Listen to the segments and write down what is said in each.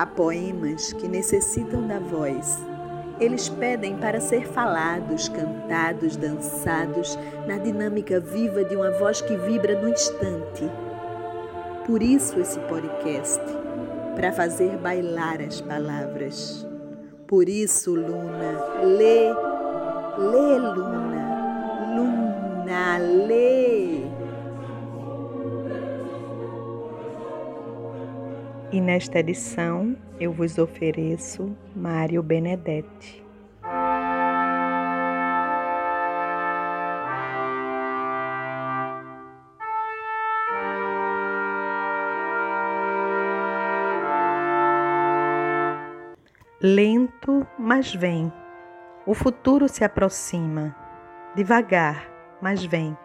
Há poemas que necessitam da voz. Eles pedem para ser falados, cantados, dançados, na dinâmica viva de uma voz que vibra no instante. Por isso esse podcast, para fazer bailar as palavras. Por isso, Luna, lê, lê, Luna, Luna, lê. E nesta edição eu vos ofereço Mário Benedetti. Lento, mas vem. O futuro se aproxima. Devagar, mas vem.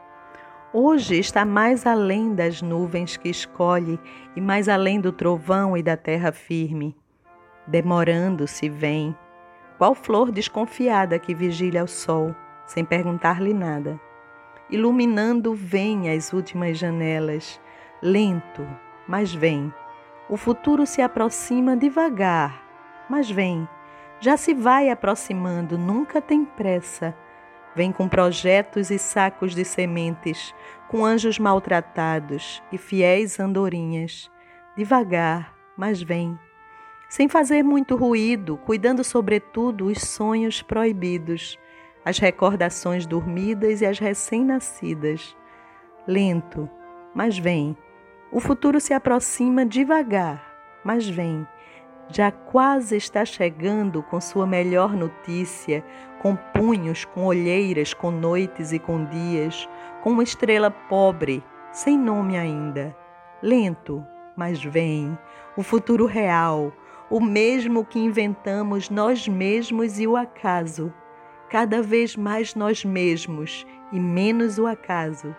Hoje está mais além das nuvens que escolhe e mais além do trovão e da terra firme. Demorando-se vem, qual flor desconfiada que vigila o sol, sem perguntar-lhe nada. Iluminando vem as últimas janelas, lento, mas vem. O futuro se aproxima devagar, mas vem. Já se vai aproximando, nunca tem pressa Vem com projetos e sacos de sementes, com anjos maltratados e fiéis andorinhas. Devagar, mas vem. Sem fazer muito ruído, cuidando sobretudo os sonhos proibidos, as recordações dormidas e as recém-nascidas. Lento, mas vem. O futuro se aproxima devagar, mas vem já quase está chegando com sua melhor notícia, com punhos, com olheiras, com noites e com dias, com uma estrela pobre, sem nome ainda. Lento, mas vem, o futuro real, o mesmo que inventamos nós mesmos e o acaso. Cada vez mais nós mesmos e menos o acaso.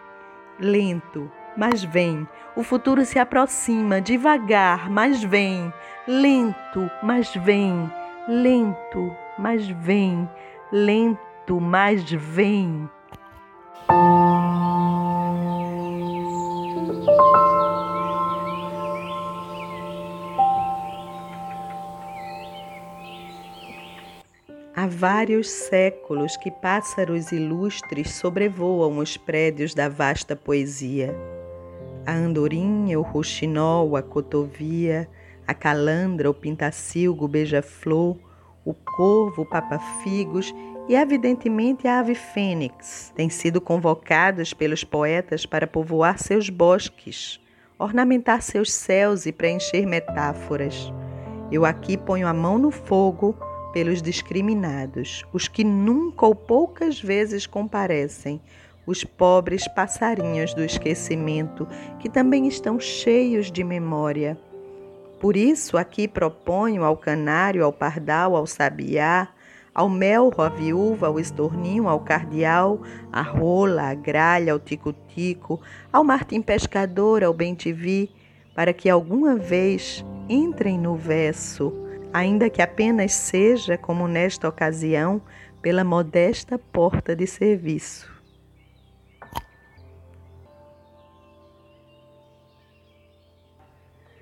Lento, mas vem. O futuro se aproxima, devagar, mas vem. Lento, mas vem. Lento, mas vem. Lento, mas vem. Há vários séculos que pássaros ilustres sobrevoam os prédios da vasta poesia a andorinha, o roxinol, a cotovia, a calandra, o pintacilgo, o beija-flor, o corvo, o papa-figos e, evidentemente, a ave fênix têm sido convocados pelos poetas para povoar seus bosques, ornamentar seus céus e preencher metáforas. Eu aqui ponho a mão no fogo pelos discriminados, os que nunca ou poucas vezes comparecem, os pobres passarinhos do esquecimento, que também estão cheios de memória. Por isso, aqui proponho ao canário, ao pardal, ao sabiá, ao melro, à viúva, ao estorninho, ao cardeal, à rola, à gralha, ao tico-tico, ao martim pescador, ao bem-te-vi, para que alguma vez entrem no verso, ainda que apenas seja, como nesta ocasião, pela modesta porta de serviço.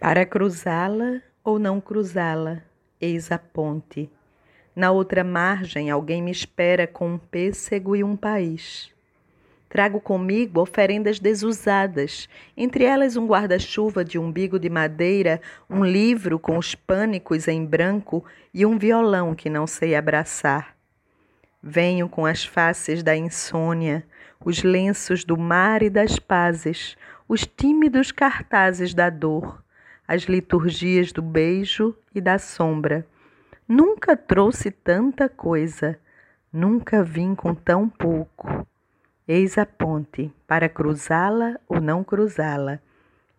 Para cruzá-la ou não cruzá-la, eis a ponte. Na outra margem, alguém me espera com um pêssego e um país. Trago comigo oferendas desusadas, entre elas um guarda-chuva de umbigo de madeira, um livro com os pânicos em branco e um violão que não sei abraçar. Venho com as faces da insônia, os lenços do mar e das pazes, os tímidos cartazes da dor as liturgias do beijo e da sombra. Nunca trouxe tanta coisa, nunca vim com tão pouco. Eis a ponte para cruzá-la ou não cruzá-la.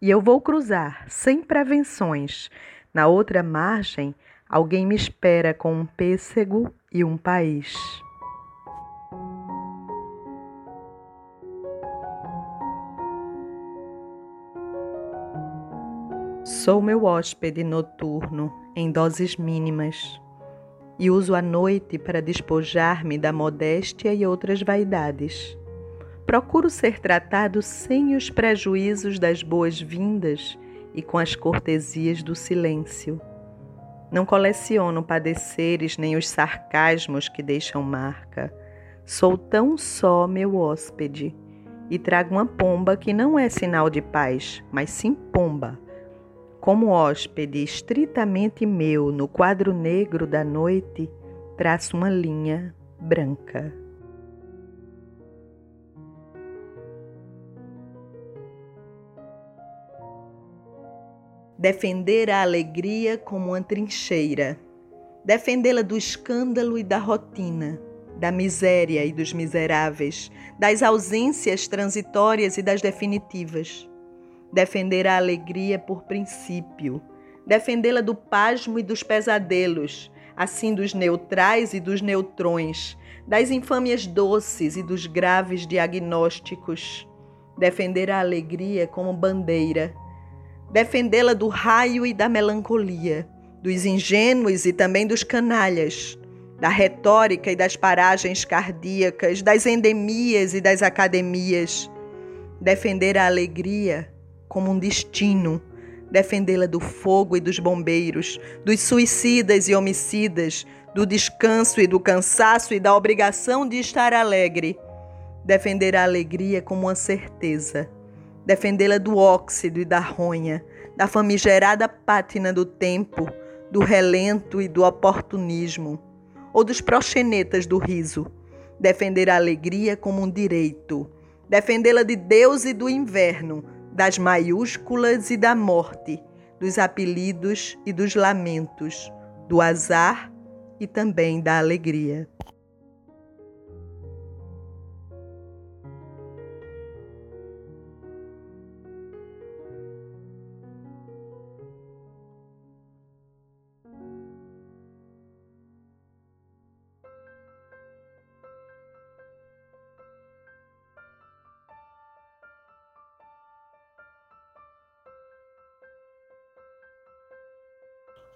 E eu vou cruzar, sem prevenções. Na outra margem, alguém me espera com um pêssego e um país. Sou meu hóspede noturno em doses mínimas e uso a noite para despojar-me da modéstia e outras vaidades. Procuro ser tratado sem os prejuízos das boas-vindas e com as cortesias do silêncio. Não coleciono padeceres nem os sarcasmos que deixam marca. Sou tão só meu hóspede e trago uma pomba que não é sinal de paz, mas sim pomba. Como hóspede estritamente meu no quadro negro da noite, traço uma linha branca. defender a alegria como uma trincheira, defendê-la do escândalo e da rotina, da miséria e dos miseráveis, das ausências transitórias e das definitivas. Defender a alegria por princípio, defendê-la do pasmo e dos pesadelos, assim dos neutrais e dos neutrões, das infâmias doces e dos graves diagnósticos. Defender a alegria como bandeira, defendê-la do raio e da melancolia, dos ingênuos e também dos canalhas, da retórica e das paragens cardíacas, das endemias e das academias. Defender a alegria como um destino, defendê-la do fogo e dos bombeiros, dos suicidas e homicidas, do descanso e do cansaço e da obrigação de estar alegre. Defender a alegria como uma certeza. Defendê-la do óxido e da ronha, da famigerada pátina do tempo, do relento e do oportunismo, ou dos proxenetas do riso, defender a alegria como um direito, defendê-la de Deus e do inverno, das maiúsculas e da morte, dos apelidos e dos lamentos, do azar e também da alegria.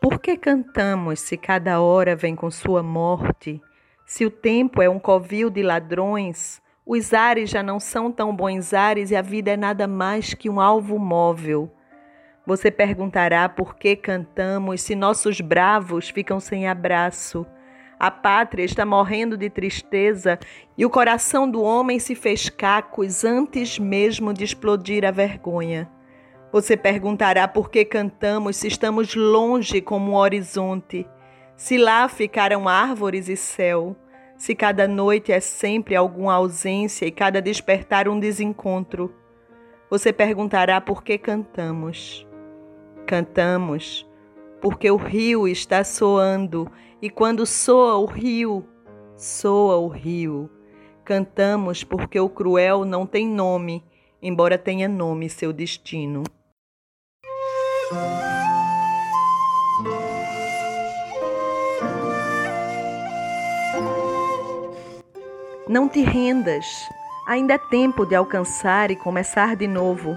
Por que cantamos se cada hora vem com sua morte? Se o tempo é um covil de ladrões, os ares já não são tão bons ares e a vida é nada mais que um alvo móvel. Você perguntará por que cantamos se nossos bravos ficam sem abraço. A pátria está morrendo de tristeza e o coração do homem se fez cacos antes mesmo de explodir a vergonha. Você perguntará por que cantamos se estamos longe como um horizonte, se lá ficaram árvores e céu, se cada noite é sempre alguma ausência e cada despertar um desencontro. Você perguntará por que cantamos. Cantamos porque o rio está soando e quando soa o rio, soa o rio. Cantamos porque o cruel não tem nome, embora tenha nome seu destino. Não te rendas. Ainda é tempo de alcançar e começar de novo.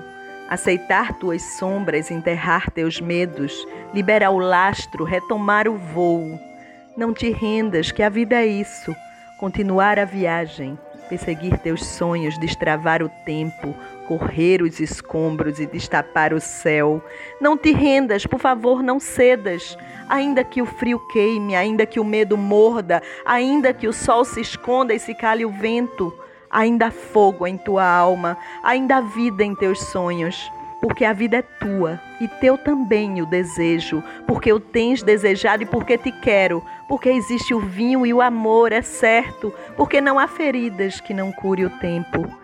Aceitar tuas sombras, enterrar teus medos, liberar o lastro, retomar o voo. Não te rendas, que a vida é isso. Continuar a viagem, perseguir teus sonhos, destravar o tempo, correr os escombros e destapar o céu. Não te rendas, por favor, não cedas. Ainda que o frio queime, ainda que o medo morda, ainda que o sol se esconda e se cale o vento, ainda há fogo em tua alma, ainda há vida em teus sonhos. Porque a vida é tua e teu também o desejo, porque o tens desejado e porque te quero, porque existe o vinho e o amor, é certo, porque não há feridas que não cure o tempo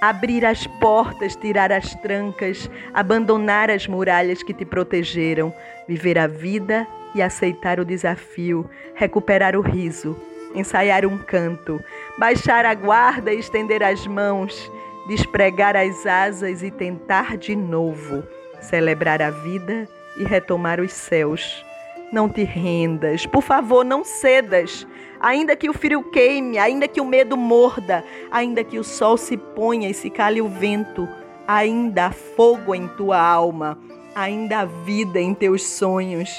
abrir as portas, tirar as trancas, abandonar as muralhas que te protegeram, viver a vida e aceitar o desafio, recuperar o riso, ensaiar um canto, baixar a guarda e estender as mãos, despregar as asas e tentar de novo, celebrar a vida e retomar os céus. Não te rendas, por favor, não cedas. Ainda que o frio queime, ainda que o medo morda, ainda que o sol se ponha e se cale o vento, ainda há fogo em tua alma, ainda há vida em teus sonhos,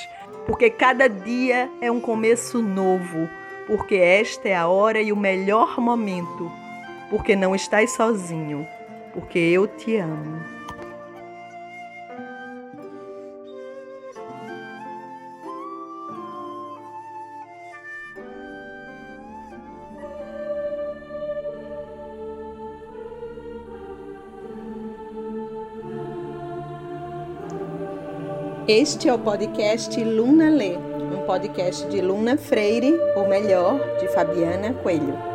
porque cada dia é um começo novo, porque esta é a hora e o melhor momento, porque não estás sozinho, porque eu te amo. Este é o podcast Luna Lê, um podcast de Luna Freire, ou melhor, de Fabiana Coelho.